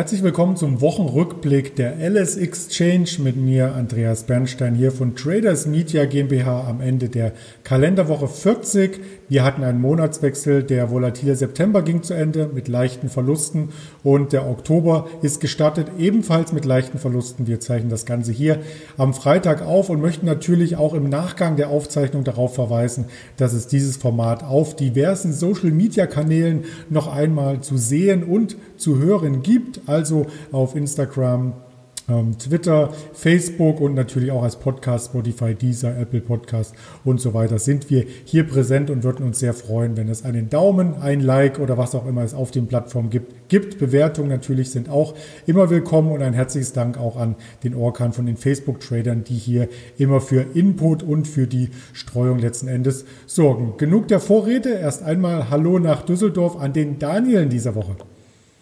Herzlich willkommen zum Wochenrückblick der LS Exchange mit mir, Andreas Bernstein hier von Traders Media GmbH am Ende der Kalenderwoche 40. Wir hatten einen Monatswechsel, der volatile September ging zu Ende mit leichten Verlusten und der Oktober ist gestartet ebenfalls mit leichten Verlusten. Wir zeichnen das Ganze hier am Freitag auf und möchten natürlich auch im Nachgang der Aufzeichnung darauf verweisen, dass es dieses Format auf diversen Social Media Kanälen noch einmal zu sehen und zu hören gibt, also auf Instagram, Twitter, Facebook und natürlich auch als Podcast, Spotify, Deezer, Apple Podcast und so weiter sind wir hier präsent und würden uns sehr freuen, wenn es einen Daumen, ein Like oder was auch immer es auf den Plattformen gibt, gibt. Bewertungen natürlich sind auch immer willkommen und ein herzliches Dank auch an den Orkan von den Facebook-Tradern, die hier immer für Input und für die Streuung letzten Endes sorgen. Genug der Vorrede. Erst einmal Hallo nach Düsseldorf an den Daniel in dieser Woche.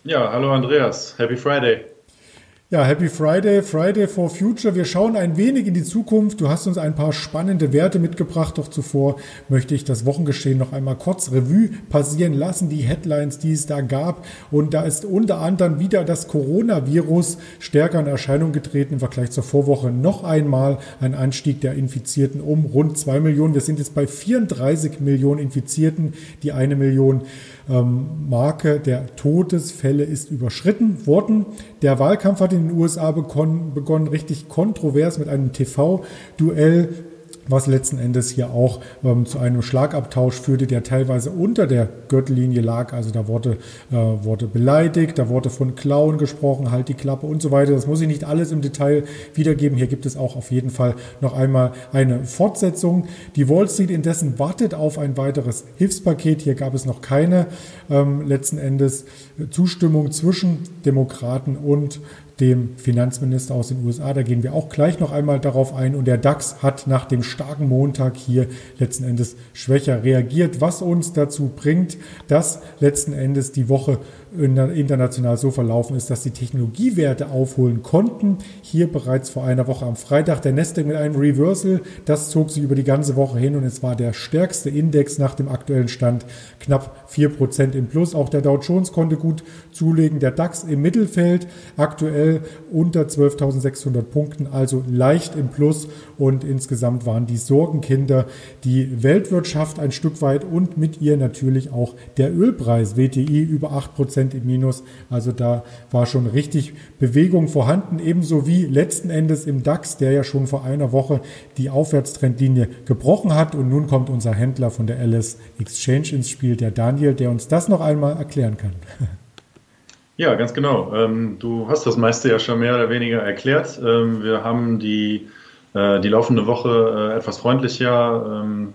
Ja, hallo Andreas. Happy Friday. Ja, Happy Friday, Friday for Future. Wir schauen ein wenig in die Zukunft. Du hast uns ein paar spannende Werte mitgebracht. Doch zuvor möchte ich das Wochengeschehen noch einmal kurz Revue passieren lassen. Die Headlines, die es da gab. Und da ist unter anderem wieder das Coronavirus stärker in Erscheinung getreten im Vergleich zur Vorwoche. Noch einmal ein Anstieg der Infizierten um rund zwei Millionen. Wir sind jetzt bei 34 Millionen Infizierten. Die eine Million Marke der Todesfälle ist überschritten worden. Der Wahlkampf hat in den USA begonnen, begonnen richtig kontrovers mit einem TV-Duell was letzten Endes hier auch ähm, zu einem Schlagabtausch führte, der teilweise unter der Gürtellinie lag. Also da wurde, äh, wurde beleidigt, da wurde von Klauen gesprochen, halt die Klappe und so weiter. Das muss ich nicht alles im Detail wiedergeben. Hier gibt es auch auf jeden Fall noch einmal eine Fortsetzung. Die Wall Street indessen wartet auf ein weiteres Hilfspaket. Hier gab es noch keine ähm, letzten Endes Zustimmung zwischen Demokraten und dem Finanzminister aus den USA. Da gehen wir auch gleich noch einmal darauf ein. Und der DAX hat nach dem starken Montag hier letzten Endes schwächer reagiert, was uns dazu bringt, dass letzten Endes die Woche international so verlaufen ist, dass die Technologiewerte aufholen konnten. Hier bereits vor einer Woche am Freitag der Nasdaq mit einem Reversal. Das zog sich über die ganze Woche hin und es war der stärkste Index nach dem aktuellen Stand. Knapp 4% im Plus. Auch der Dow Jones konnte gut zulegen. Der DAX im Mittelfeld aktuell unter 12.600 Punkten, also leicht im Plus und insgesamt waren die Sorgenkinder die Weltwirtschaft ein Stück weit und mit ihr natürlich auch der Ölpreis WTI über 8% Prozent im Minus. Also da war schon richtig Bewegung vorhanden, ebenso wie letzten Endes im DAX, der ja schon vor einer Woche die Aufwärtstrendlinie gebrochen hat. Und nun kommt unser Händler von der LS Exchange ins Spiel, der Daniel, der uns das noch einmal erklären kann. Ja, ganz genau. Ähm, du hast das meiste ja schon mehr oder weniger erklärt. Ähm, wir haben die äh, die laufende Woche äh, etwas freundlicher ähm,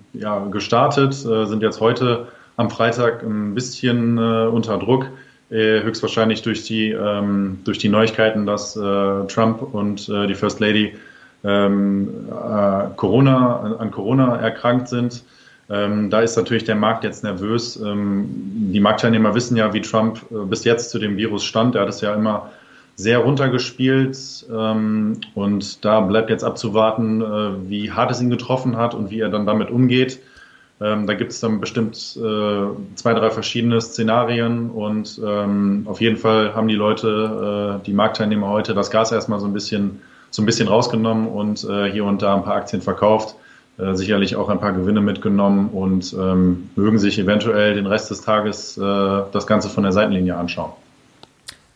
gestartet, äh, sind jetzt heute am Freitag ein bisschen unter Druck. Äh, höchstwahrscheinlich durch die, ähm, durch die Neuigkeiten, dass äh, Trump und äh, die First Lady ähm, äh, Corona, an Corona erkrankt sind. Ähm, da ist natürlich der Markt jetzt nervös. Ähm, die Marktteilnehmer wissen ja, wie Trump äh, bis jetzt zu dem Virus stand. Er hat es ja immer sehr runtergespielt ähm, und da bleibt jetzt abzuwarten, äh, wie hart es ihn getroffen hat und wie er dann damit umgeht. Ähm, da gibt es dann bestimmt äh, zwei, drei verschiedene Szenarien und ähm, auf jeden Fall haben die Leute, äh, die Marktteilnehmer heute das Gas erstmal so ein bisschen, so ein bisschen rausgenommen und äh, hier und da ein paar Aktien verkauft, äh, sicherlich auch ein paar Gewinne mitgenommen und ähm, mögen sich eventuell den Rest des Tages äh, das Ganze von der Seitenlinie anschauen.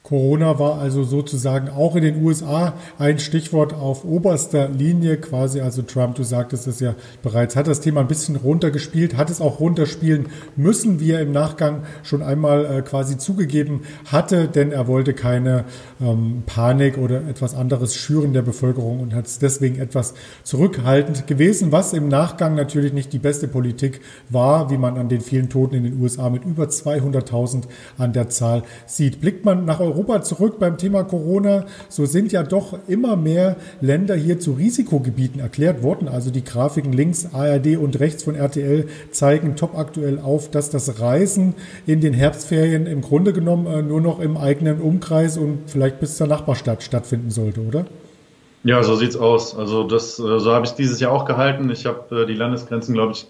Corona war also sozusagen auch in den USA ein Stichwort auf oberster Linie quasi. Also Trump, du sagtest es ja bereits, hat das Thema ein bisschen runtergespielt, hat es auch runterspielen müssen, wie er im Nachgang schon einmal äh, quasi zugegeben hatte, denn er wollte keine ähm, Panik oder etwas anderes schüren der Bevölkerung und hat es deswegen etwas zurückhaltend gewesen, was im Nachgang natürlich nicht die beste Politik war, wie man an den vielen Toten in den USA mit über 200.000 an der Zahl sieht. Blickt man nach Europa Europa zurück beim Thema Corona, so sind ja doch immer mehr Länder hier zu Risikogebieten erklärt worden. Also die Grafiken links ARD und rechts von RTL zeigen top aktuell auf, dass das Reisen in den Herbstferien im Grunde genommen äh, nur noch im eigenen Umkreis und vielleicht bis zur Nachbarstadt stattfinden sollte, oder? Ja, so sieht's aus. Also das, äh, so habe ich dieses Jahr auch gehalten. Ich habe äh, die Landesgrenzen, glaube ich,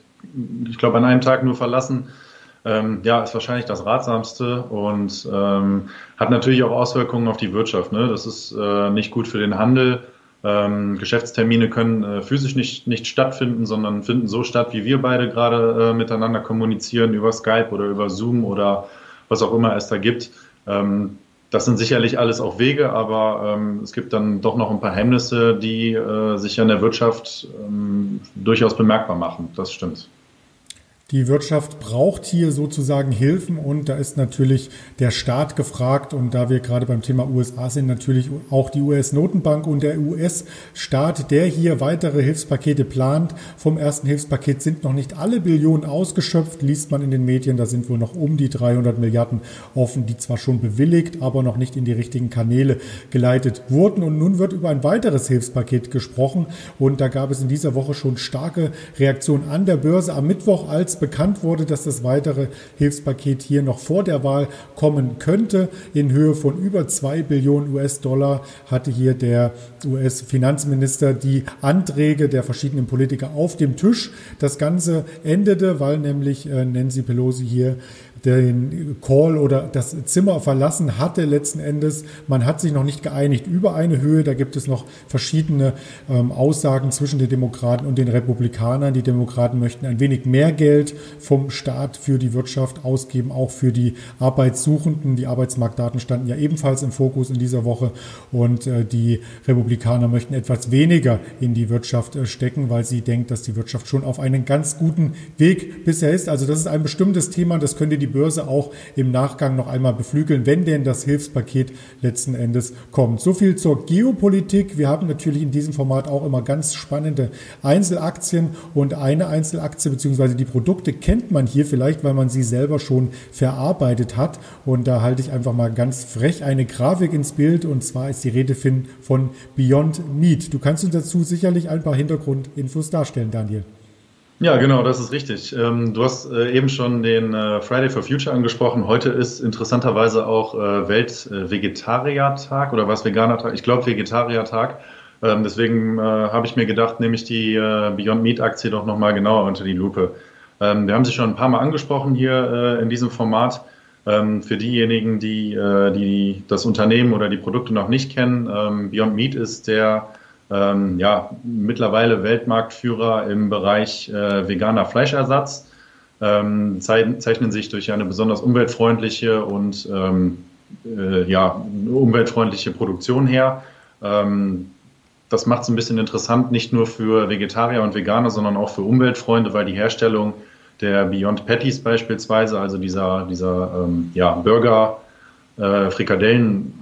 ich glaube an einem Tag nur verlassen ähm, ja, ist wahrscheinlich das Ratsamste und ähm, hat natürlich auch Auswirkungen auf die Wirtschaft. Ne? Das ist äh, nicht gut für den Handel. Ähm, Geschäftstermine können äh, physisch nicht, nicht stattfinden, sondern finden so statt, wie wir beide gerade äh, miteinander kommunizieren, über Skype oder über Zoom oder was auch immer es da gibt. Ähm, das sind sicherlich alles auch Wege, aber ähm, es gibt dann doch noch ein paar Hemmnisse, die äh, sich an der Wirtschaft ähm, durchaus bemerkbar machen. Das stimmt. Die Wirtschaft braucht hier sozusagen Hilfen und da ist natürlich der Staat gefragt und da wir gerade beim Thema USA sind, natürlich auch die US-Notenbank und der US-Staat, der hier weitere Hilfspakete plant. Vom ersten Hilfspaket sind noch nicht alle Billionen ausgeschöpft, liest man in den Medien. Da sind wohl noch um die 300 Milliarden offen, die zwar schon bewilligt, aber noch nicht in die richtigen Kanäle geleitet wurden. Und nun wird über ein weiteres Hilfspaket gesprochen und da gab es in dieser Woche schon starke Reaktionen an der Börse am Mittwoch als bekannt wurde, dass das weitere Hilfspaket hier noch vor der Wahl kommen könnte. In Höhe von über zwei Billionen US-Dollar hatte hier der US-Finanzminister die Anträge der verschiedenen Politiker auf dem Tisch. Das Ganze endete, weil nämlich äh, Nancy Pelosi hier den Call oder das Zimmer verlassen hatte letzten Endes. Man hat sich noch nicht geeinigt über eine Höhe. Da gibt es noch verschiedene ähm, Aussagen zwischen den Demokraten und den Republikanern. Die Demokraten möchten ein wenig mehr Geld vom Staat für die Wirtschaft ausgeben, auch für die Arbeitssuchenden. Die Arbeitsmarktdaten standen ja ebenfalls im Fokus in dieser Woche und äh, die Republikaner möchten etwas weniger in die Wirtschaft äh, stecken, weil sie denkt, dass die Wirtschaft schon auf einem ganz guten Weg bisher ist. Also das ist ein bestimmtes Thema, das könnte die Börse auch im Nachgang noch einmal beflügeln, wenn denn das Hilfspaket letzten Endes kommt. So viel zur Geopolitik. Wir haben natürlich in diesem Format auch immer ganz spannende Einzelaktien und eine Einzelaktie bzw. die Produkte kennt man hier vielleicht, weil man sie selber schon verarbeitet hat. Und da halte ich einfach mal ganz frech eine Grafik ins Bild und zwar ist die Rede von Beyond Meat. Du kannst uns dazu sicherlich ein paar Hintergrundinfos darstellen, Daniel. Ja, genau, das ist richtig. Ähm, du hast äh, eben schon den äh, Friday for Future angesprochen. Heute ist interessanterweise auch äh, Weltvegetariertag oder was Veganertag? Ich glaube Vegetariertag. Ähm, deswegen habe ich mir gedacht, nehme ich die Beyond Meat Aktie doch nochmal genauer unter die Lupe. Ähm, wir haben sie schon ein paar Mal angesprochen hier in diesem Format. Für diejenigen, die, die das Unternehmen oder die Produkte noch nicht kennen, Beyond Meat ist der ähm, ja, mittlerweile Weltmarktführer im Bereich äh, veganer Fleischersatz, ähm, zeichnen sich durch eine besonders umweltfreundliche und ähm, äh, ja, umweltfreundliche Produktion her. Ähm, das macht es ein bisschen interessant, nicht nur für Vegetarier und Veganer, sondern auch für Umweltfreunde, weil die Herstellung der Beyond Patties beispielsweise, also dieser, dieser ähm, ja, Burger, äh, Frikadellen,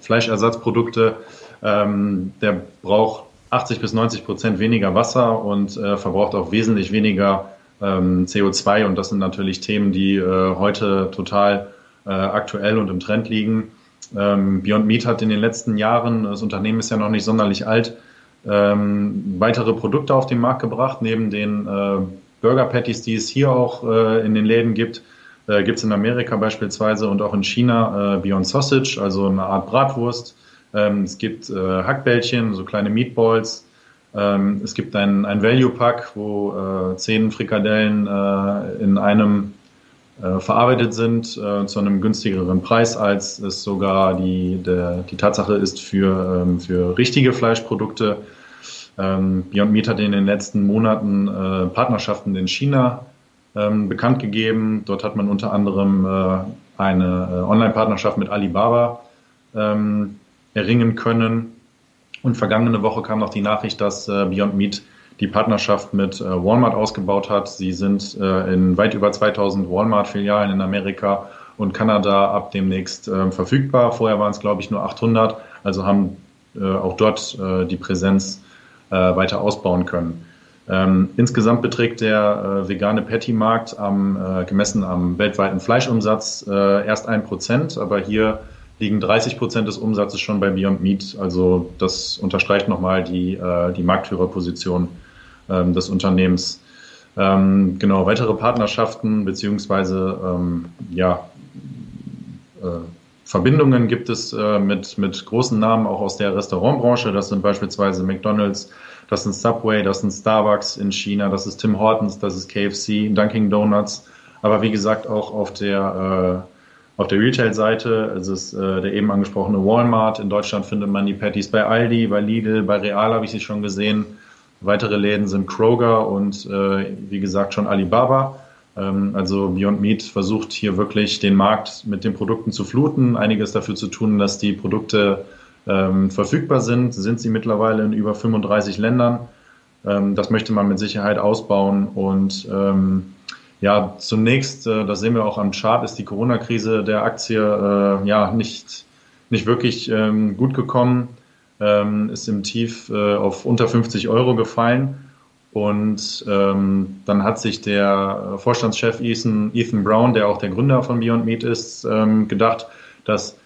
Fleischersatzprodukte, ähm, der braucht 80 bis 90 Prozent weniger Wasser und äh, verbraucht auch wesentlich weniger ähm, CO2. Und das sind natürlich Themen, die äh, heute total äh, aktuell und im Trend liegen. Ähm, Beyond Meat hat in den letzten Jahren, das Unternehmen ist ja noch nicht sonderlich alt, ähm, weitere Produkte auf den Markt gebracht. Neben den äh, Burger Patties, die es hier auch äh, in den Läden gibt, äh, gibt es in Amerika beispielsweise und auch in China Beyond Sausage, also eine Art Bratwurst. Ähm, es gibt äh, Hackbällchen, so kleine Meatballs. Ähm, es gibt ein, ein Value-Pack, wo äh, zehn Frikadellen äh, in einem äh, verarbeitet sind äh, zu einem günstigeren Preis, als es sogar die, der, die Tatsache ist für, ähm, für richtige Fleischprodukte. Ähm, Beyond Meat hat in den letzten Monaten äh, Partnerschaften in China ähm, bekannt gegeben. Dort hat man unter anderem äh, eine Online-Partnerschaft mit Alibaba ähm, erringen können. Und vergangene Woche kam noch die Nachricht, dass äh, Beyond Meat die Partnerschaft mit äh, Walmart ausgebaut hat. Sie sind äh, in weit über 2000 Walmart-Filialen in Amerika und Kanada ab demnächst äh, verfügbar. Vorher waren es, glaube ich, nur 800. Also haben auch dort die Präsenz weiter ausbauen können. Ähm, insgesamt beträgt der vegane Patty-Markt am, gemessen am weltweiten Fleischumsatz erst ein Prozent, aber hier liegen 30 Prozent des Umsatzes schon bei Beyond Meat. Also das unterstreicht nochmal die, äh, die Marktführerposition ähm, des Unternehmens. Ähm, genau, weitere Partnerschaften beziehungsweise ähm, ja, äh, Verbindungen gibt es äh, mit, mit großen Namen auch aus der Restaurantbranche. Das sind beispielsweise McDonald's, das sind Subway, das sind Starbucks in China, das ist Tim Hortons, das ist KFC, Dunkin' Donuts, Aber wie gesagt, auch auf der, äh, auf der Retail-Seite, es ist äh, der eben angesprochene Walmart. In Deutschland findet man die Patties bei Aldi, bei Lidl, bei Real habe ich sie schon gesehen. Weitere Läden sind Kroger und äh, wie gesagt schon Alibaba. Ähm, also Beyond Meat versucht hier wirklich den Markt mit den Produkten zu fluten, einiges dafür zu tun, dass die Produkte ähm, verfügbar sind. Sind sie mittlerweile in über 35 Ländern. Ähm, das möchte man mit Sicherheit ausbauen und ähm, ja, zunächst, äh, das sehen wir auch am Chart, ist die Corona-Krise der Aktie äh, ja nicht, nicht wirklich ähm, gut gekommen, ähm, ist im Tief äh, auf unter 50 Euro gefallen. Und ähm, dann hat sich der Vorstandschef Ethan, Ethan Brown, der auch der Gründer von Beyond Meat ist, ähm, gedacht, dass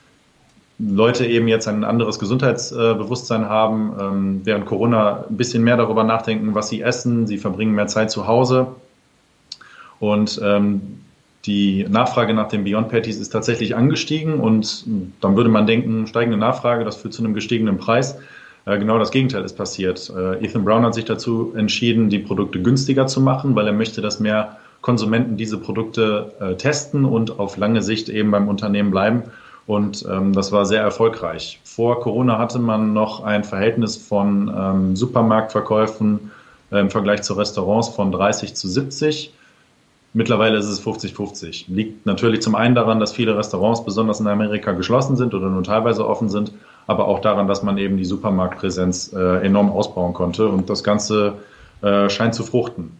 Leute eben jetzt ein anderes Gesundheitsbewusstsein haben, ähm, während Corona ein bisschen mehr darüber nachdenken, was sie essen. Sie verbringen mehr Zeit zu Hause. Und ähm, die Nachfrage nach den Beyond Patties ist tatsächlich angestiegen und dann würde man denken, steigende Nachfrage, das führt zu einem gestiegenen Preis. Äh, genau das Gegenteil ist passiert. Äh, Ethan Brown hat sich dazu entschieden, die Produkte günstiger zu machen, weil er möchte, dass mehr Konsumenten diese Produkte äh, testen und auf lange Sicht eben beim Unternehmen bleiben. Und ähm, das war sehr erfolgreich. Vor Corona hatte man noch ein Verhältnis von ähm, Supermarktverkäufen im Vergleich zu Restaurants von 30 zu 70. Mittlerweile ist es 50-50. Liegt natürlich zum einen daran, dass viele Restaurants, besonders in Amerika, geschlossen sind oder nur teilweise offen sind aber auch daran, dass man eben die Supermarktpräsenz äh, enorm ausbauen konnte. Und das Ganze äh, scheint zu fruchten.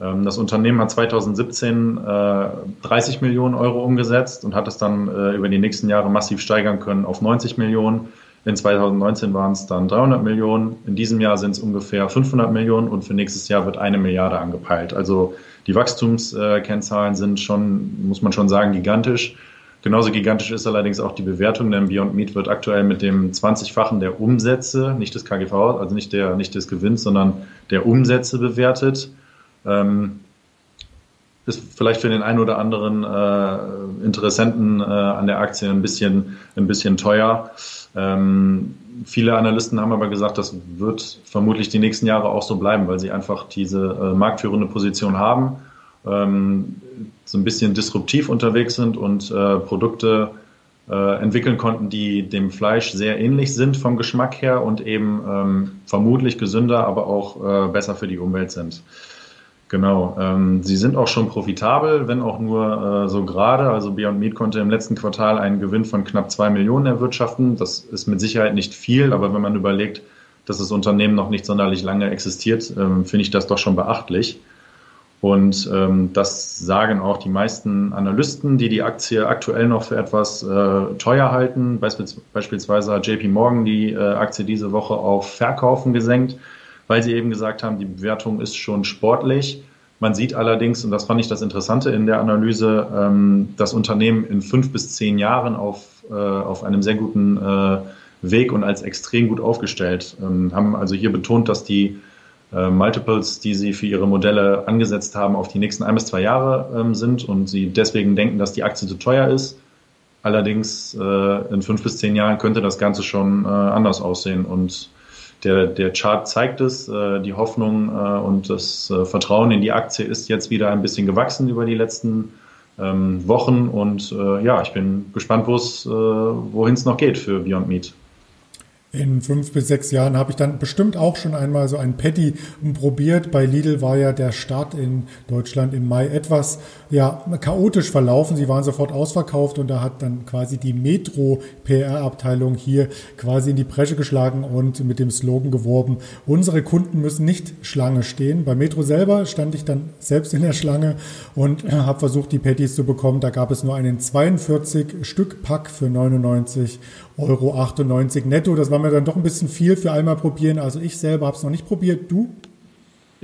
Ähm, das Unternehmen hat 2017 äh, 30 Millionen Euro umgesetzt und hat es dann äh, über die nächsten Jahre massiv steigern können auf 90 Millionen. In 2019 waren es dann 300 Millionen. In diesem Jahr sind es ungefähr 500 Millionen und für nächstes Jahr wird eine Milliarde angepeilt. Also die Wachstumskennzahlen sind schon, muss man schon sagen, gigantisch. Genauso gigantisch ist allerdings auch die Bewertung, denn Beyond Meat wird aktuell mit dem 20-fachen der Umsätze, nicht des KGV, also nicht, der, nicht des Gewinns, sondern der Umsätze bewertet. Ähm, ist vielleicht für den einen oder anderen äh, Interessenten äh, an der Aktie ein bisschen, ein bisschen teuer. Ähm, viele Analysten haben aber gesagt, das wird vermutlich die nächsten Jahre auch so bleiben, weil sie einfach diese äh, marktführende Position haben ähm, so ein bisschen disruptiv unterwegs sind und äh, Produkte äh, entwickeln konnten, die dem Fleisch sehr ähnlich sind vom Geschmack her und eben ähm, vermutlich gesünder, aber auch äh, besser für die Umwelt sind. Genau. Ähm, sie sind auch schon profitabel, wenn auch nur äh, so gerade. Also Beyond Meat konnte im letzten Quartal einen Gewinn von knapp zwei Millionen erwirtschaften. Das ist mit Sicherheit nicht viel, aber wenn man überlegt, dass das Unternehmen noch nicht sonderlich lange existiert, ähm, finde ich das doch schon beachtlich. Und ähm, das sagen auch die meisten Analysten, die die Aktie aktuell noch für etwas äh, teuer halten. Beispiels, beispielsweise hat JP Morgan die äh, Aktie diese Woche auf Verkaufen gesenkt, weil sie eben gesagt haben, die Bewertung ist schon sportlich. Man sieht allerdings, und das fand ich das Interessante in der Analyse, ähm, das Unternehmen in fünf bis zehn Jahren auf, äh, auf einem sehr guten äh, Weg und als extrem gut aufgestellt. Ähm, haben also hier betont, dass die äh, Multiples, die sie für ihre Modelle angesetzt haben, auf die nächsten ein bis zwei Jahre ähm, sind und sie deswegen denken, dass die Aktie zu teuer ist. Allerdings äh, in fünf bis zehn Jahren könnte das Ganze schon äh, anders aussehen und der, der Chart zeigt es, äh, die Hoffnung äh, und das äh, Vertrauen in die Aktie ist jetzt wieder ein bisschen gewachsen über die letzten ähm, Wochen und äh, ja, ich bin gespannt, äh, wohin es noch geht für Beyond Meat. In fünf bis sechs Jahren habe ich dann bestimmt auch schon einmal so ein Patty probiert. Bei Lidl war ja der Start in Deutschland im Mai etwas ja, chaotisch verlaufen. Sie waren sofort ausverkauft und da hat dann quasi die Metro PR-Abteilung hier quasi in die Bresche geschlagen und mit dem Slogan geworben, unsere Kunden müssen nicht Schlange stehen. Bei Metro selber stand ich dann selbst in der Schlange und habe versucht, die Patties zu bekommen. Da gab es nur einen 42 Stück Pack für 99 Euro 98 netto. Das war mir dann doch ein bisschen viel für einmal probieren. Also ich selber habe es noch nicht probiert. Du?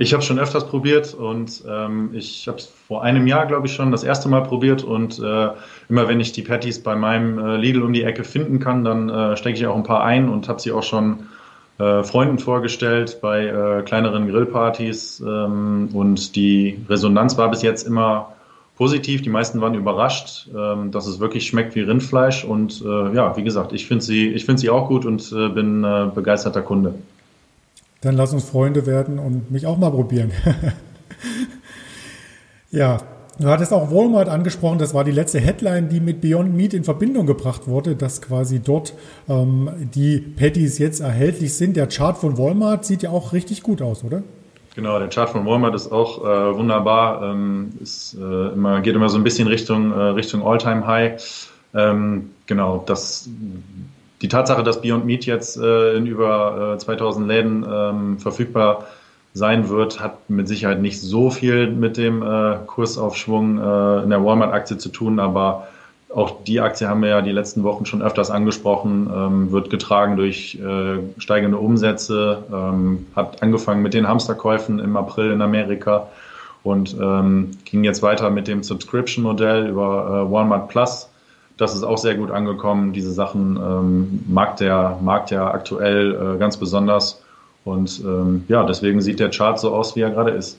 Ich habe schon öfters probiert und ähm, ich habe es vor einem Jahr, glaube ich, schon das erste Mal probiert und äh, immer wenn ich die Patties bei meinem äh, Lidl um die Ecke finden kann, dann äh, stecke ich auch ein paar ein und habe sie auch schon äh, Freunden vorgestellt bei äh, kleineren Grillpartys ähm, und die Resonanz war bis jetzt immer positiv. Die meisten waren überrascht, ähm, dass es wirklich schmeckt wie Rindfleisch. Und äh, ja, wie gesagt, ich finde sie, ich finde sie auch gut und äh, bin äh, begeisterter Kunde. Dann lass uns Freunde werden und mich auch mal probieren. ja, Du hattest auch Walmart angesprochen, das war die letzte Headline, die mit Beyond Meat in Verbindung gebracht wurde, dass quasi dort ähm, die Patties jetzt erhältlich sind. Der Chart von Walmart sieht ja auch richtig gut aus, oder? Genau, der Chart von Walmart ist auch äh, wunderbar. Ähm, ist, äh, immer, geht immer so ein bisschen Richtung, äh, Richtung All-Time-High. Ähm, genau, das, die Tatsache, dass Beyond Meat jetzt äh, in über 2000 äh, Läden ähm, verfügbar sein wird, hat mit Sicherheit nicht so viel mit dem äh, Kursaufschwung in der Walmart-Aktie zu tun, aber auch die Aktie haben wir ja die letzten Wochen schon öfters angesprochen, ähm, wird getragen durch äh, steigende Umsätze, ähm, hat angefangen mit den Hamsterkäufen im April in Amerika und ähm, ging jetzt weiter mit dem Subscription-Modell über äh, Walmart Plus. Das ist auch sehr gut angekommen. Diese Sachen ähm, mag der Markt ja aktuell äh, ganz besonders. Und ähm, ja, deswegen sieht der Chart so aus, wie er gerade ist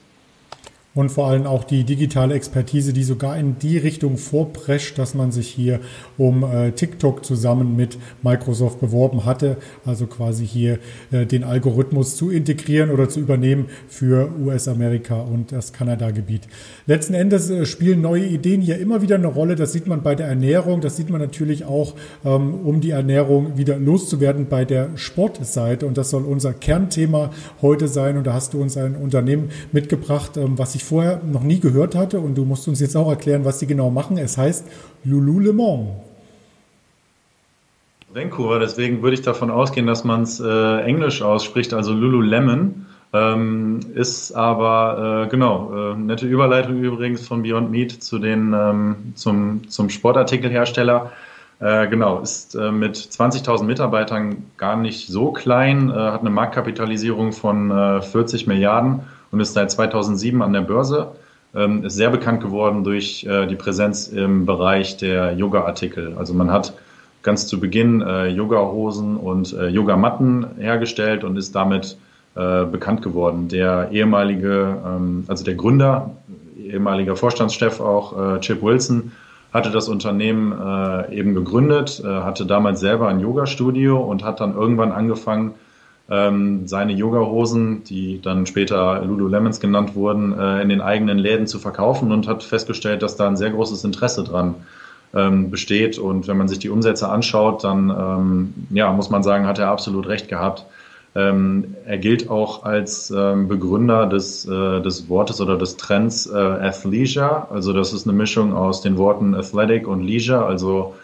und vor allem auch die digitale Expertise, die sogar in die Richtung vorprescht, dass man sich hier um äh, TikTok zusammen mit Microsoft beworben hatte, also quasi hier äh, den Algorithmus zu integrieren oder zu übernehmen für US-Amerika und das Kanada-Gebiet. Letzten Endes äh, spielen neue Ideen hier immer wieder eine Rolle. Das sieht man bei der Ernährung, das sieht man natürlich auch, ähm, um die Ernährung wieder loszuwerden bei der Sportseite und das soll unser Kernthema heute sein und da hast du uns ein Unternehmen mitgebracht, ähm, was sich ich vorher noch nie gehört hatte und du musst uns jetzt auch erklären, was sie genau machen. Es heißt Lululemon. Vancouver, deswegen würde ich davon ausgehen, dass man es äh, englisch ausspricht, also Lululemon. Ähm, ist aber, äh, genau, äh, nette Überleitung übrigens von Beyond Meat zu den, ähm, zum, zum Sportartikelhersteller. Äh, genau, ist äh, mit 20.000 Mitarbeitern gar nicht so klein, äh, hat eine Marktkapitalisierung von 40 Milliarden und ist seit 2007 an der Börse. Ähm, ist sehr bekannt geworden durch äh, die Präsenz im Bereich der Yoga-Artikel. Also man hat ganz zu Beginn äh, Yoga-Hosen und äh, Yogamatten hergestellt und ist damit äh, bekannt geworden. Der ehemalige, ähm, also der Gründer, ehemaliger Vorstandschef auch, äh, Chip Wilson, hatte das Unternehmen äh, eben gegründet, äh, hatte damals selber ein Yoga-Studio und hat dann irgendwann angefangen, ähm, seine Yoga-Hosen, die dann später Lululemons genannt wurden, äh, in den eigenen Läden zu verkaufen und hat festgestellt, dass da ein sehr großes Interesse dran ähm, besteht. Und wenn man sich die Umsätze anschaut, dann ähm, ja, muss man sagen, hat er absolut recht gehabt. Ähm, er gilt auch als ähm, Begründer des, äh, des Wortes oder des Trends äh, Athleisure. Also das ist eine Mischung aus den Worten Athletic und Leisure, also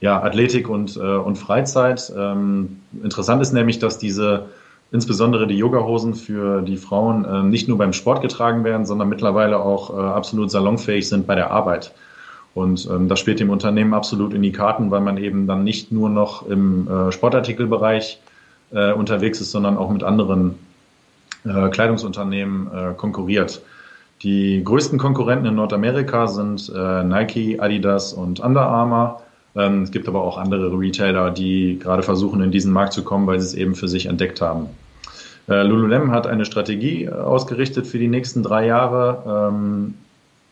ja, Athletik und, äh, und Freizeit. Ähm, interessant ist nämlich, dass diese insbesondere die Yogahosen für die Frauen äh, nicht nur beim Sport getragen werden, sondern mittlerweile auch äh, absolut salonfähig sind bei der Arbeit. Und ähm, das spielt dem Unternehmen absolut in die Karten, weil man eben dann nicht nur noch im äh, Sportartikelbereich äh, unterwegs ist, sondern auch mit anderen äh, Kleidungsunternehmen äh, konkurriert. Die größten Konkurrenten in Nordamerika sind äh, Nike, Adidas und Under Armour. Ähm, es gibt aber auch andere Retailer, die gerade versuchen, in diesen Markt zu kommen, weil sie es eben für sich entdeckt haben. Äh, Lululemon hat eine Strategie äh, ausgerichtet für die nächsten drei Jahre, ähm,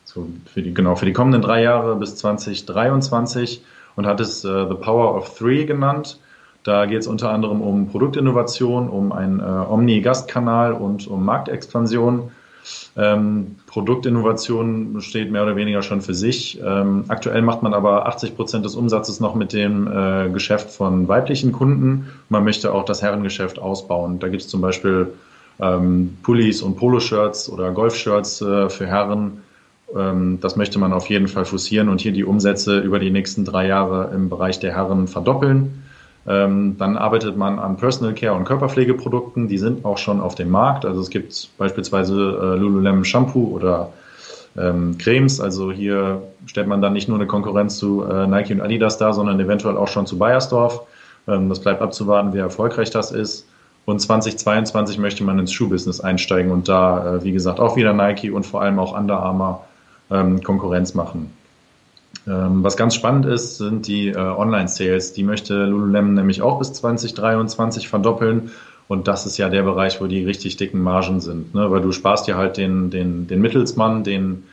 so für die, genau, für die kommenden drei Jahre bis 2023 und hat es äh, The Power of Three genannt. Da geht es unter anderem um Produktinnovation, um einen Omni-Gastkanal und um Marktexpansion. Ähm, Produktinnovation steht mehr oder weniger schon für sich. Ähm, aktuell macht man aber 80 Prozent des Umsatzes noch mit dem äh, Geschäft von weiblichen Kunden. Man möchte auch das Herrengeschäft ausbauen. Da gibt es zum Beispiel ähm, Pullis und Poloshirts oder Golfshirts äh, für Herren. Ähm, das möchte man auf jeden Fall forcieren und hier die Umsätze über die nächsten drei Jahre im Bereich der Herren verdoppeln. Ähm, dann arbeitet man an Personal Care und Körperpflegeprodukten, die sind auch schon auf dem Markt. Also es gibt beispielsweise äh, Lululemon Shampoo oder ähm, Cremes. Also hier stellt man dann nicht nur eine Konkurrenz zu äh, Nike und Adidas dar, sondern eventuell auch schon zu Bayersdorf. Ähm, das bleibt abzuwarten, wie erfolgreich das ist. Und 2022 möchte man ins Schuhbusiness einsteigen und da, äh, wie gesagt, auch wieder Nike und vor allem auch Under Armour ähm, Konkurrenz machen. Ähm, was ganz spannend ist, sind die äh, Online-Sales. Die möchte Lululemon nämlich auch bis 2023 verdoppeln. Und das ist ja der Bereich, wo die richtig dicken Margen sind. Ne? Weil du sparst ja halt den, den, den Mittelsmann, den,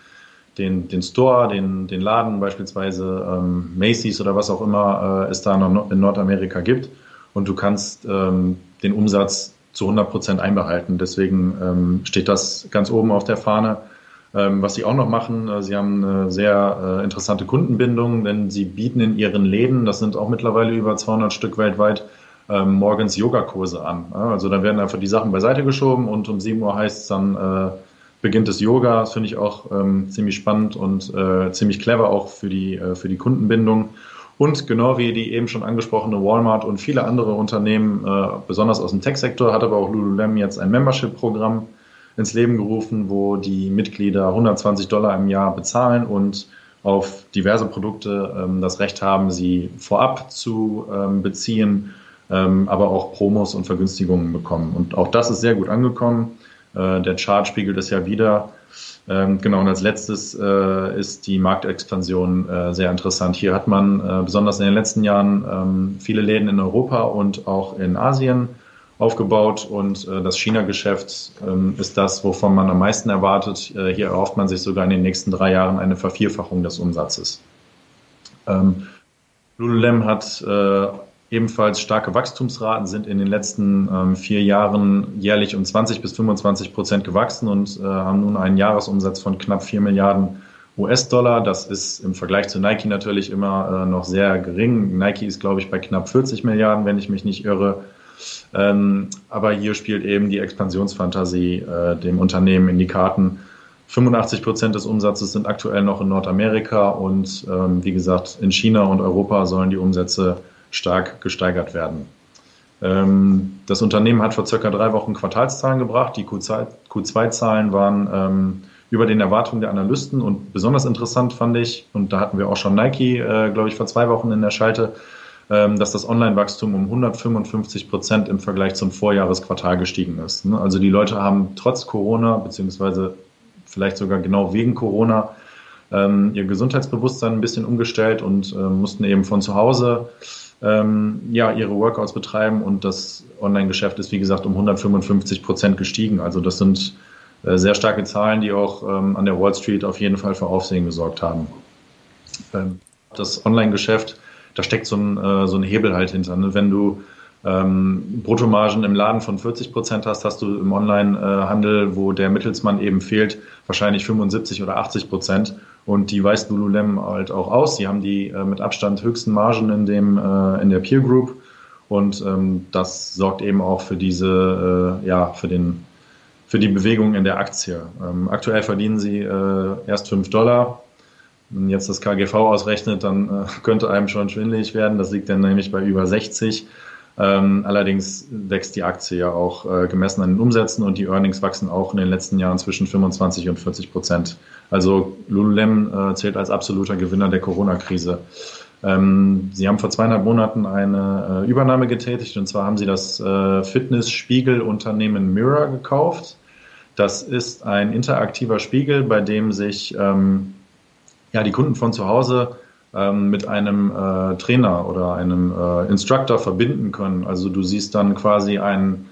den, den Store, den, den Laden beispielsweise, ähm, Macy's oder was auch immer äh, es da noch in Nordamerika gibt. Und du kannst ähm, den Umsatz zu 100 Prozent einbehalten. Deswegen ähm, steht das ganz oben auf der Fahne. Ähm, was sie auch noch machen, äh, sie haben eine sehr äh, interessante Kundenbindung, denn sie bieten in ihren Läden, das sind auch mittlerweile über 200 Stück weltweit, ähm, morgens Yogakurse an. Also da werden einfach die Sachen beiseite geschoben und um 7 Uhr heißt es dann, äh, beginnt das Yoga. Das finde ich auch ähm, ziemlich spannend und äh, ziemlich clever auch für die, äh, für die Kundenbindung. Und genau wie die eben schon angesprochene Walmart und viele andere Unternehmen, äh, besonders aus dem Tech-Sektor, hat aber auch Lululemon jetzt ein Membership-Programm ins Leben gerufen, wo die Mitglieder 120 Dollar im Jahr bezahlen und auf diverse Produkte ähm, das Recht haben, sie vorab zu ähm, beziehen, ähm, aber auch Promos und Vergünstigungen bekommen. Und auch das ist sehr gut angekommen. Äh, der Chart spiegelt es ja wieder. Ähm, genau, und als letztes äh, ist die Marktexpansion äh, sehr interessant. Hier hat man äh, besonders in den letzten Jahren ähm, viele Läden in Europa und auch in Asien aufgebaut und äh, das China-Geschäft ähm, ist das, wovon man am meisten erwartet. Äh, hier erhofft man sich sogar in den nächsten drei Jahren eine Vervierfachung des Umsatzes. Ähm, Lululemon hat äh, ebenfalls starke Wachstumsraten, sind in den letzten ähm, vier Jahren jährlich um 20 bis 25 Prozent gewachsen und äh, haben nun einen Jahresumsatz von knapp 4 Milliarden US-Dollar. Das ist im Vergleich zu Nike natürlich immer äh, noch sehr gering. Nike ist, glaube ich, bei knapp 40 Milliarden, wenn ich mich nicht irre. Ähm, aber hier spielt eben die Expansionsfantasie äh, dem Unternehmen in die Karten. 85 Prozent des Umsatzes sind aktuell noch in Nordamerika und ähm, wie gesagt, in China und Europa sollen die Umsätze stark gesteigert werden. Ähm, das Unternehmen hat vor circa drei Wochen Quartalszahlen gebracht. Die Q2-Zahlen waren ähm, über den Erwartungen der Analysten und besonders interessant fand ich, und da hatten wir auch schon Nike, äh, glaube ich, vor zwei Wochen in der Schalte, dass das Online-Wachstum um 155 Prozent im Vergleich zum Vorjahresquartal gestiegen ist. Ne? Also die Leute haben trotz Corona, beziehungsweise vielleicht sogar genau wegen Corona, ihr Gesundheitsbewusstsein ein bisschen umgestellt und äh, mussten eben von zu Hause ähm, ja, ihre Workouts betreiben und das Online-Geschäft ist, wie gesagt, um 155 Prozent gestiegen. Also das sind äh, sehr starke Zahlen, die auch ähm, an der Wall Street auf jeden Fall für Aufsehen gesorgt haben. Ähm, das Online-Geschäft, da steckt so ein, äh, so ein Hebel halt hinter. Ne? Wenn du ähm, Bruttomargen im Laden von 40 Prozent hast, hast du im Online-Handel, wo der Mittelsmann eben fehlt, wahrscheinlich 75 oder 80 Prozent. Und die weist Lululemon halt auch aus. Sie haben die äh, mit Abstand höchsten Margen in, dem, äh, in der Peer Group. Und ähm, das sorgt eben auch für diese, äh, ja, für den, für die Bewegung in der Aktie. Ähm, aktuell verdienen sie äh, erst 5 Dollar. Wenn jetzt das KGV ausrechnet, dann äh, könnte einem schon schwindelig werden. Das liegt dann nämlich bei über 60. Ähm, allerdings wächst die Aktie ja auch äh, gemessen an den Umsätzen und die Earnings wachsen auch in den letzten Jahren zwischen 25 und 40 Prozent. Also Lululemon äh, zählt als absoluter Gewinner der Corona-Krise. Ähm, sie haben vor zweieinhalb Monaten eine Übernahme getätigt und zwar haben sie das Fitness-Spiegel-Unternehmen Mirror gekauft. Das ist ein interaktiver Spiegel, bei dem sich ähm, ja, die Kunden von zu Hause ähm, mit einem äh, Trainer oder einem äh, Instructor verbinden können. Also du siehst dann quasi einen,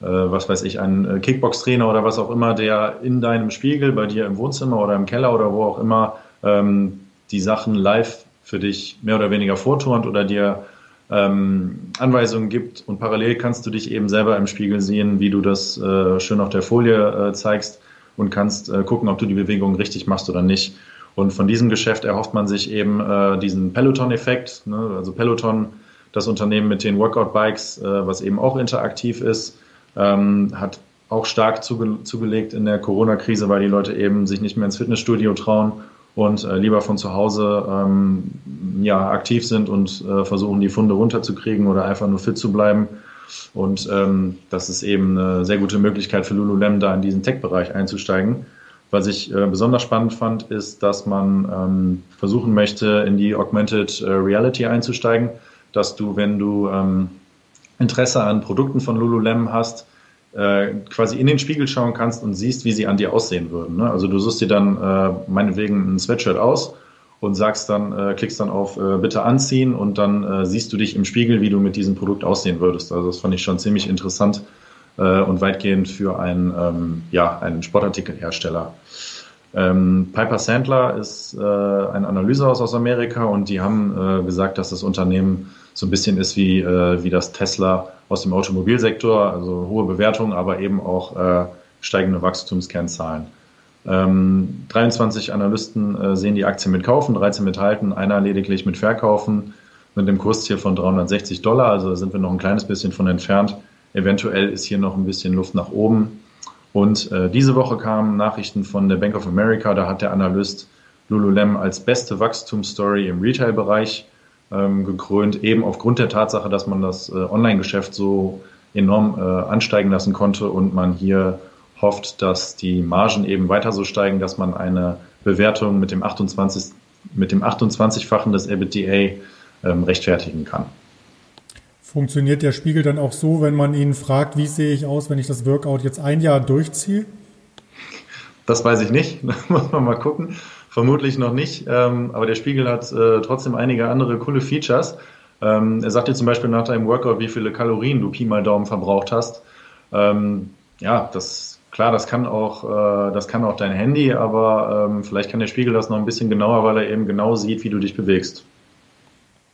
äh, was weiß ich, einen äh, Kickbox-Trainer oder was auch immer, der in deinem Spiegel bei dir im Wohnzimmer oder im Keller oder wo auch immer ähm, die Sachen live für dich mehr oder weniger vorturnt oder dir ähm, Anweisungen gibt und parallel kannst du dich eben selber im Spiegel sehen, wie du das äh, schön auf der Folie äh, zeigst und kannst gucken, ob du die Bewegung richtig machst oder nicht. Und von diesem Geschäft erhofft man sich eben äh, diesen Peloton-Effekt. Ne? Also Peloton, das Unternehmen mit den Workout-Bikes, äh, was eben auch interaktiv ist, ähm, hat auch stark zuge zugelegt in der Corona-Krise, weil die Leute eben sich nicht mehr ins Fitnessstudio trauen und äh, lieber von zu Hause ähm, ja, aktiv sind und äh, versuchen, die Funde runterzukriegen oder einfach nur fit zu bleiben. Und ähm, das ist eben eine sehr gute Möglichkeit für Lululemon, da in diesen Tech-Bereich einzusteigen. Was ich äh, besonders spannend fand, ist, dass man ähm, versuchen möchte, in die Augmented äh, Reality einzusteigen, dass du, wenn du ähm, Interesse an Produkten von Lululemon hast, äh, quasi in den Spiegel schauen kannst und siehst, wie sie an dir aussehen würden. Ne? Also du suchst dir dann äh, meinetwegen ein Sweatshirt aus und sagst dann, äh, klickst dann auf äh, Bitte anziehen und dann siehst du dich im Spiegel, wie du mit diesem Produkt aussehen würdest. Also das fand ich schon ziemlich interessant äh, und weitgehend für einen, ähm, ja, einen Sportartikelhersteller. Ähm, Piper Sandler ist äh, ein Analysehaus aus Amerika und die haben äh, gesagt, dass das Unternehmen so ein bisschen ist wie, äh, wie das Tesla aus dem Automobilsektor, also hohe Bewertungen, aber eben auch äh, steigende Wachstumskennzahlen. Ähm, 23 Analysten äh, sehen die Aktie mit kaufen, 13 mit halten, einer lediglich mit verkaufen mit dem Kursziel von 360 Dollar. Also sind wir noch ein kleines bisschen von entfernt. Eventuell ist hier noch ein bisschen Luft nach oben. Und äh, diese Woche kamen Nachrichten von der Bank of America. Da hat der Analyst Lululemon als beste Wachstumsstory im Retail-Bereich ähm, gekrönt, eben aufgrund der Tatsache, dass man das äh, Online-Geschäft so enorm äh, ansteigen lassen konnte und man hier hofft, dass die Margen eben weiter so steigen, dass man eine Bewertung mit dem 28 mit dem 28-fachen des EBITDA ähm, rechtfertigen kann. Funktioniert der Spiegel dann auch so, wenn man ihn fragt, wie sehe ich aus, wenn ich das Workout jetzt ein Jahr durchziehe? Das weiß ich nicht, da muss man mal gucken. Vermutlich noch nicht, ähm, aber der Spiegel hat äh, trotzdem einige andere coole Features. Ähm, er sagt dir zum Beispiel nach deinem Workout, wie viele Kalorien du Pi mal Daumen verbraucht hast. Ähm, ja, das klar, das kann auch, äh, das kann auch dein Handy, aber vielleicht kann der Spiegel das noch ein bisschen genauer, weil er eben genau sieht, wie du dich bewegst.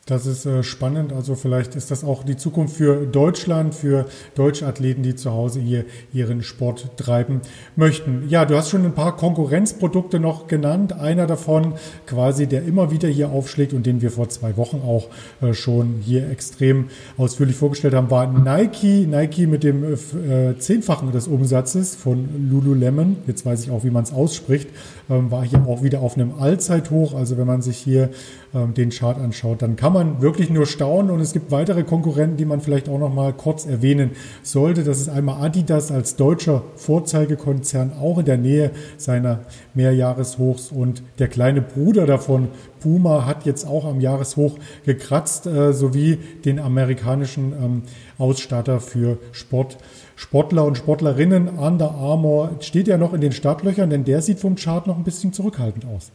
Das ist äh, spannend. Also vielleicht ist das auch die Zukunft für Deutschland, für deutsche Athleten, die zu Hause hier ihren Sport treiben möchten. Ja, du hast schon ein paar Konkurrenzprodukte noch genannt. Einer davon quasi, der immer wieder hier aufschlägt und den wir vor zwei Wochen auch äh, schon hier extrem ausführlich vorgestellt haben, war Nike. Nike mit dem äh, Zehnfachen des Umsatzes von Lululemon. Jetzt weiß ich auch, wie man es ausspricht. Ähm, war hier auch wieder auf einem Allzeithoch. Also wenn man sich hier ähm, den Chart anschaut, dann kann man wirklich nur staunen und es gibt weitere Konkurrenten, die man vielleicht auch noch mal kurz erwähnen sollte. Das ist einmal Adidas als deutscher Vorzeigekonzern, auch in der Nähe seiner Mehrjahreshochs und der kleine Bruder davon, Puma, hat jetzt auch am Jahreshoch gekratzt, äh, sowie den amerikanischen ähm, Ausstatter für Sport. Sportler und Sportlerinnen, Under Armour, steht ja noch in den Startlöchern, denn der sieht vom Chart noch ein bisschen zurückhaltend aus.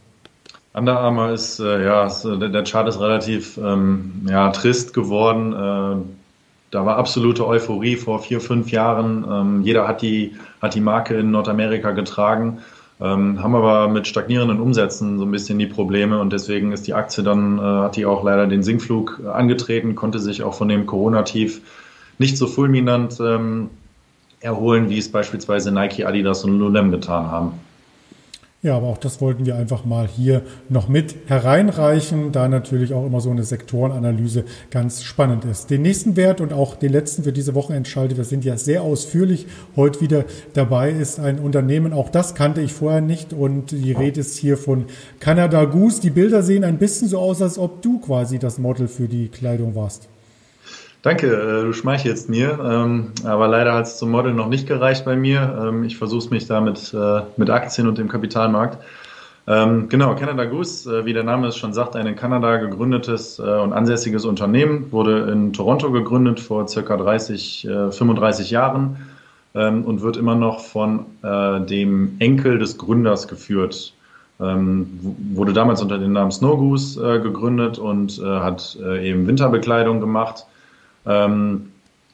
Under Armour ist, äh, ja, ist, äh, der Chart ist relativ ähm, ja, trist geworden. Äh, da war absolute Euphorie vor vier, fünf Jahren. Ähm, jeder hat die, hat die Marke in Nordamerika getragen, ähm, haben aber mit stagnierenden Umsätzen so ein bisschen die Probleme und deswegen ist die Aktie dann, äh, hat die auch leider den Sinkflug angetreten, konnte sich auch von dem Corona-Tief nicht so fulminant ähm, erholen, wie es beispielsweise Nike, Adidas und Lulem getan haben. Ja, aber auch das wollten wir einfach mal hier noch mit hereinreichen, da natürlich auch immer so eine Sektorenanalyse ganz spannend ist. Den nächsten Wert und auch den letzten für diese Woche entscheidet, wir sind ja sehr ausführlich heute wieder dabei, ist ein Unternehmen, auch das kannte ich vorher nicht und die Rede ist hier von Canada Goose. Die Bilder sehen ein bisschen so aus, als ob du quasi das Model für die Kleidung warst. Danke, äh, du schmeichelst mir, ähm, aber leider hat es zum Model noch nicht gereicht bei mir. Ähm, ich versuche es mich da mit, äh, mit Aktien und dem Kapitalmarkt. Ähm, genau, Canada Goose, äh, wie der Name es schon sagt, ein in Kanada gegründetes und ansässiges Unternehmen, wurde in Toronto gegründet vor circa 30, 35 Jahren und wird immer noch von dem Enkel des Gründers geführt. wurde damals unter dem Namen Snow Goose gegründet und hat eben Winterbekleidung gemacht ähm,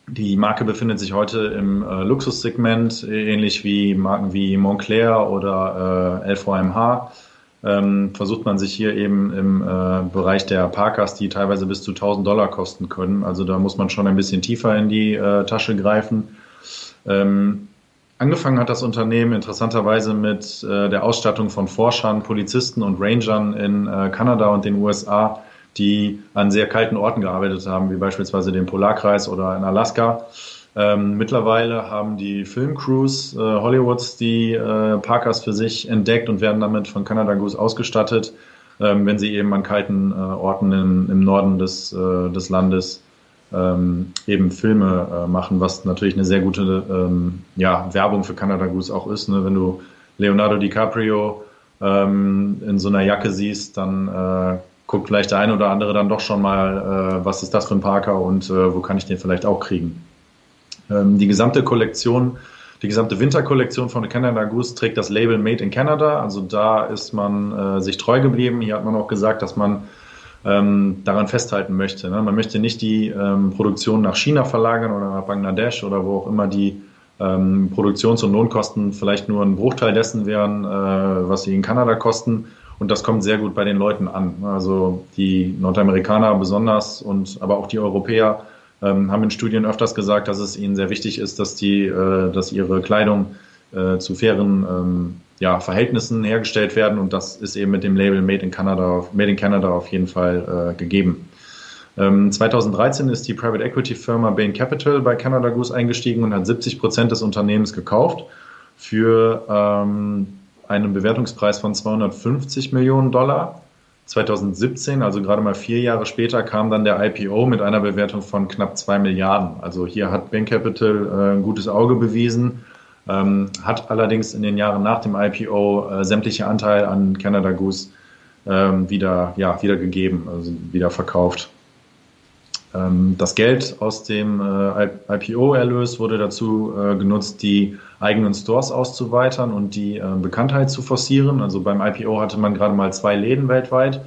die Marke befindet sich heute im äh, Luxussegment, ähnlich wie Marken wie Montclair oder äh, LVMH. Ähm, versucht man sich hier eben im äh, Bereich der Parkas, die teilweise bis zu 1000 Dollar kosten können. Also da muss man schon ein bisschen tiefer in die äh, Tasche greifen. Ähm, angefangen hat das Unternehmen interessanterweise mit äh, der Ausstattung von Forschern, Polizisten und Rangern in äh, Kanada und den USA die an sehr kalten Orten gearbeitet haben, wie beispielsweise den Polarkreis oder in Alaska. Ähm, mittlerweile haben die Filmcrews äh, Hollywoods die äh, Parkers für sich entdeckt und werden damit von Canada Goose ausgestattet, ähm, wenn sie eben an kalten äh, Orten im, im Norden des, äh, des Landes ähm, eben Filme äh, machen, was natürlich eine sehr gute ähm, ja, Werbung für Canada Goose auch ist. Ne? Wenn du Leonardo DiCaprio ähm, in so einer Jacke siehst, dann äh, guckt vielleicht der eine oder andere dann doch schon mal, äh, was ist das für ein Parker und äh, wo kann ich den vielleicht auch kriegen. Ähm, die gesamte Kollektion, die gesamte Winterkollektion von Canada Goose trägt das Label Made in Canada. Also da ist man äh, sich treu geblieben. Hier hat man auch gesagt, dass man ähm, daran festhalten möchte. Ne? Man möchte nicht die ähm, Produktion nach China verlagern oder nach Bangladesch oder wo auch immer die ähm, Produktions- und Lohnkosten vielleicht nur ein Bruchteil dessen wären, äh, was sie in Kanada kosten und das kommt sehr gut bei den Leuten an. Also die Nordamerikaner besonders und aber auch die Europäer ähm, haben in Studien öfters gesagt, dass es ihnen sehr wichtig ist, dass die, äh, dass ihre Kleidung äh, zu fairen ähm, ja, Verhältnissen hergestellt werden und das ist eben mit dem Label Made in Canada, Made in Canada auf jeden Fall äh, gegeben. Ähm, 2013 ist die Private Equity Firma Bain Capital bei Canada Goose eingestiegen und hat 70 Prozent des Unternehmens gekauft für ähm, einen Bewertungspreis von 250 Millionen Dollar. 2017, also gerade mal vier Jahre später, kam dann der IPO mit einer Bewertung von knapp zwei Milliarden. Also hier hat Bain Capital äh, ein gutes Auge bewiesen, ähm, hat allerdings in den Jahren nach dem IPO äh, sämtliche Anteile an Canada Goose ähm, wieder, ja, wieder gegeben, also wieder verkauft. Ähm, das Geld aus dem äh, IPO-Erlös wurde dazu äh, genutzt, die eigenen Stores auszuweitern und die äh, Bekanntheit zu forcieren. Also beim IPO hatte man gerade mal zwei Läden weltweit.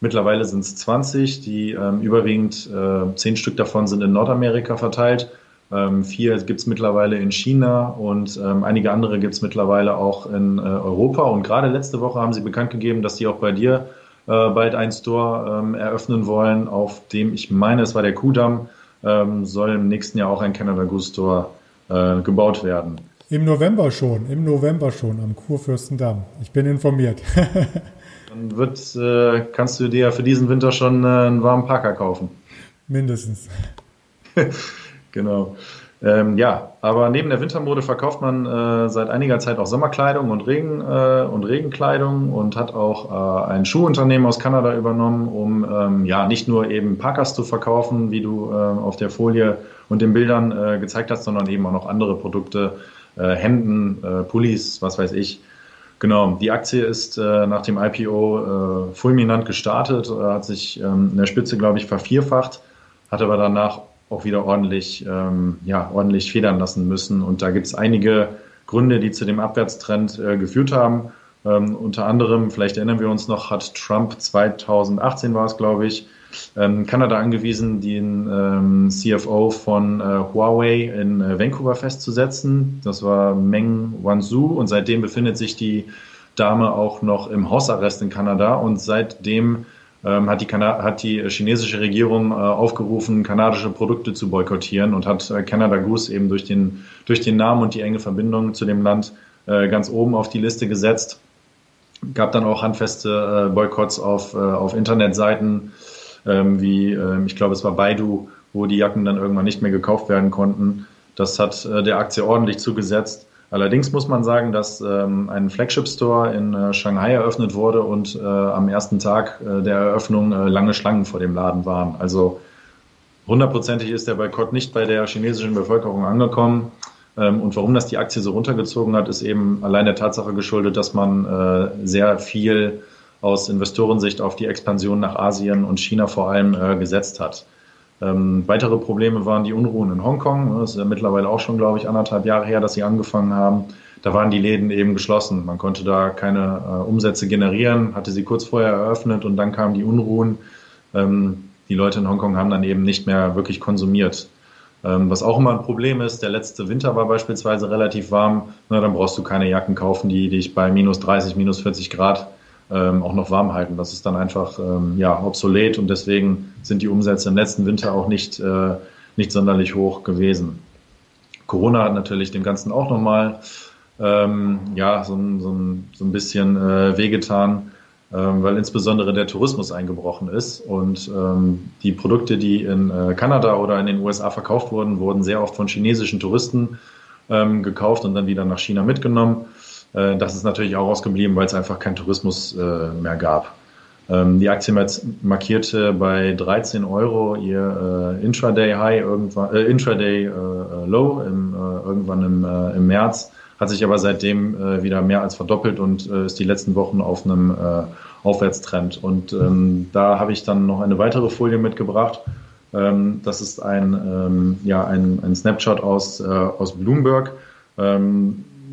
Mittlerweile sind es 20, die ähm, überwiegend zehn Stück davon sind in Nordamerika verteilt. Ähm, vier gibt es mittlerweile in China und einige andere gibt es mittlerweile auch in Europa. Und gerade letzte Woche haben sie bekannt gegeben, dass sie auch bei dir bald einen Store ähm, eröffnen wollen, auf dem ich meine, es war der Kudamm, ähm, soll im nächsten Jahr auch ein Canada Goose Store äh, gebaut werden. Im November schon, im November schon am Kurfürstendamm. Ich bin informiert. Dann wird, äh, kannst du dir für diesen Winter schon äh, einen warmen Parker kaufen. Mindestens. genau. Ähm, ja, aber neben der Wintermode verkauft man äh, seit einiger Zeit auch Sommerkleidung und, Regen, äh, und Regenkleidung und hat auch äh, ein Schuhunternehmen aus Kanada übernommen, um ähm, ja nicht nur eben Parkas zu verkaufen, wie du äh, auf der Folie und den Bildern äh, gezeigt hast, sondern eben auch noch andere Produkte, äh, Hemden, Pullis, was weiß ich. Genau, die Aktie ist nach dem IPO fulminant gestartet, hat sich ähm, in der Spitze, glaube ich, vervierfacht, hat aber danach auch wieder ordentlich, ähm, ja, ordentlich federn lassen müssen. Und da gibt es einige Gründe, die zu dem Abwärtstrend äh, geführt haben. Ähm, unter anderem, vielleicht erinnern wir uns noch, hat Trump 2018 war es, glaube ich, ähm, Kanada angewiesen, den ähm, CFO von äh, Huawei in äh, Vancouver festzusetzen. Das war Meng Wanzhou und seitdem befindet sich die Dame auch noch im Hausarrest in Kanada und seitdem hat, die hat die chinesische Regierung äh, aufgerufen, kanadische Produkte zu boykottieren und hat äh, Canada Goose eben durch den, durch den Namen und die enge Verbindung zu dem Land äh, ganz oben auf die Liste gesetzt. Gab dann auch handfeste äh, Boykotts auf, äh, auf Internetseiten, ähm, wie ähm, ich glaube es war Baidu, wo die Jacken dann irgendwann nicht mehr gekauft werden konnten. Das hat äh, der Aktie ordentlich zugesetzt. Allerdings muss man sagen, dass ähm, ein Flagship-Store in äh, Shanghai eröffnet wurde und äh, am ersten Tag äh, der Eröffnung äh, lange Schlangen vor dem Laden waren. Also hundertprozentig ist der Boykott nicht bei der chinesischen Bevölkerung angekommen. Ähm, und warum das die Aktie so runtergezogen hat, ist eben allein der Tatsache geschuldet, dass man äh, sehr viel aus Investorensicht auf die Expansion nach Asien und China vor allem äh, gesetzt hat. Ähm, weitere Probleme waren die Unruhen in Hongkong. Das ist ja mittlerweile auch schon, glaube ich, anderthalb Jahre her, dass sie angefangen haben. Da waren die Läden eben geschlossen. Man konnte da keine äh, Umsätze generieren, hatte sie kurz vorher eröffnet und dann kamen die Unruhen. Ähm, die Leute in Hongkong haben dann eben nicht mehr wirklich konsumiert. Ähm, was auch immer ein Problem ist, der letzte Winter war beispielsweise relativ warm. Na, dann brauchst du keine Jacken kaufen, die dich bei minus 30, minus 40 Grad ähm, auch noch warm halten. Das ist dann einfach ähm, ja, obsolet und deswegen sind die Umsätze im letzten Winter auch nicht, äh, nicht sonderlich hoch gewesen. Corona hat natürlich dem Ganzen auch nochmal ähm, ja, so, so, so ein bisschen äh, wehgetan, ähm, weil insbesondere der Tourismus eingebrochen ist und ähm, die Produkte, die in äh, Kanada oder in den USA verkauft wurden, wurden sehr oft von chinesischen Touristen ähm, gekauft und dann wieder nach China mitgenommen. Äh, das ist natürlich auch ausgeblieben, weil es einfach keinen Tourismus äh, mehr gab. Ähm, die Aktie markierte bei 13 Euro ihr äh, Intraday High irgendwann, äh, Intraday Low im, irgendwann im, im März, hat sich aber seitdem äh, wieder mehr als verdoppelt und äh, ist die letzten Wochen auf einem äh, Aufwärtstrend. Und ähm, da habe ich dann noch eine weitere Folie mitgebracht. Ähm, das ist ein, ähm, ja, ein, ein Snapshot aus, aus Bloomberg.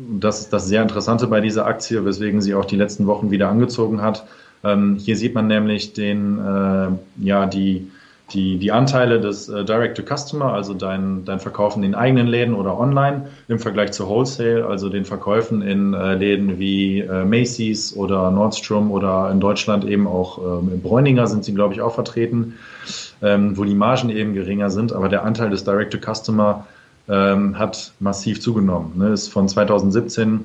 Das ist das sehr Interessante bei dieser Aktie, weswegen sie auch die letzten Wochen wieder angezogen hat. Ähm, hier sieht man nämlich den, äh, ja, die, die, die Anteile des äh, Direct-to-Customer, also dein, dein Verkaufen in eigenen Läden oder online im Vergleich zu Wholesale, also den Verkäufen in äh, Läden wie äh, Macy's oder Nordstrom oder in Deutschland eben auch ähm, in Bräuninger sind sie, glaube ich, auch vertreten, ähm, wo die Margen eben geringer sind, aber der Anteil des Direct-to-Customer ähm, hat massiv zugenommen. Ne? Ist von 2017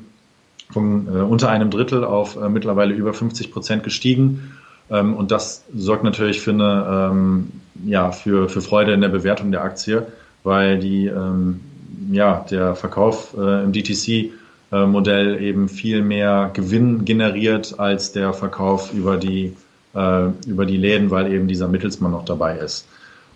von äh, unter einem Drittel auf äh, mittlerweile über 50 Prozent gestiegen. Ähm, und das sorgt natürlich für eine, ähm, ja, für, für Freude in der Bewertung der Aktie, weil die, ähm, ja, der Verkauf äh, im DTC-Modell äh, eben viel mehr Gewinn generiert als der Verkauf über die, äh, über die Läden, weil eben dieser Mittelsmann noch dabei ist.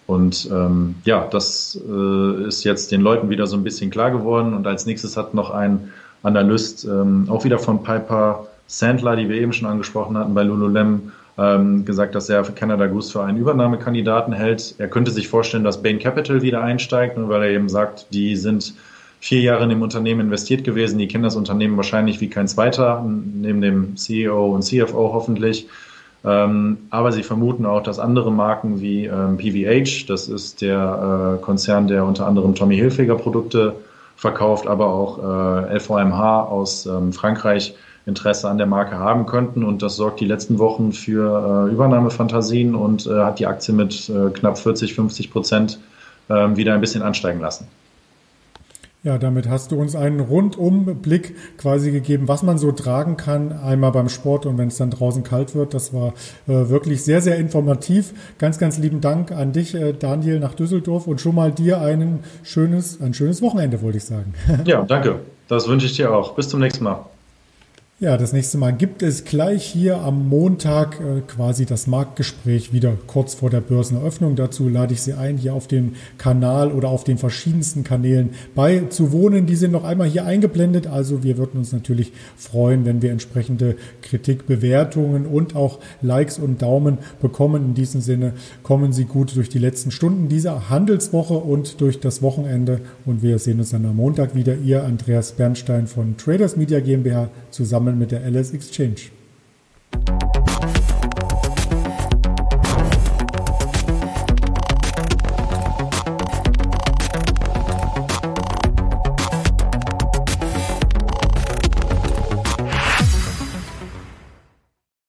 Und ähm, ja, das äh, ist jetzt den Leuten wieder so ein bisschen klar geworden. Und als nächstes hat noch ein Analyst, ähm, auch wieder von Piper Sandler, die wir eben schon angesprochen hatten bei Lululemon, ähm, gesagt, dass er Canada Goose für einen Übernahmekandidaten hält. Er könnte sich vorstellen, dass Bain Capital wieder einsteigt, weil er eben sagt, die sind vier Jahre in dem Unternehmen investiert gewesen, die kennen das Unternehmen wahrscheinlich wie kein zweiter, neben dem CEO und CFO hoffentlich. Ähm, aber sie vermuten auch, dass andere Marken wie ähm, PVH, das ist der äh, Konzern, der unter anderem Tommy Hilfiger Produkte verkauft, aber auch äh, LVMH aus ähm, Frankreich Interesse an der Marke haben könnten. Und das sorgt die letzten Wochen für äh, Übernahmefantasien und äh, hat die Aktie mit äh, knapp 40, 50 Prozent wieder ein bisschen ansteigen lassen. Ja, damit hast du uns einen Rundumblick quasi gegeben, was man so tragen kann, einmal beim Sport und wenn es dann draußen kalt wird. Das war äh, wirklich sehr, sehr informativ. Ganz, ganz lieben Dank an dich, äh, Daniel, nach Düsseldorf und schon mal dir ein schönes, ein schönes Wochenende, wollte ich sagen. Ja, danke. Das wünsche ich dir auch. Bis zum nächsten Mal. Ja, das nächste Mal gibt es gleich hier am Montag äh, quasi das Marktgespräch wieder kurz vor der Börseneröffnung. Dazu lade ich Sie ein, hier auf dem Kanal oder auf den verschiedensten Kanälen beizuwohnen. Die sind noch einmal hier eingeblendet. Also wir würden uns natürlich freuen, wenn wir entsprechende Kritik, Bewertungen und auch Likes und Daumen bekommen. In diesem Sinne kommen Sie gut durch die letzten Stunden dieser Handelswoche und durch das Wochenende. Und wir sehen uns dann am Montag wieder. Ihr Andreas Bernstein von Traders Media GmbH zusammen mit der LS Exchange.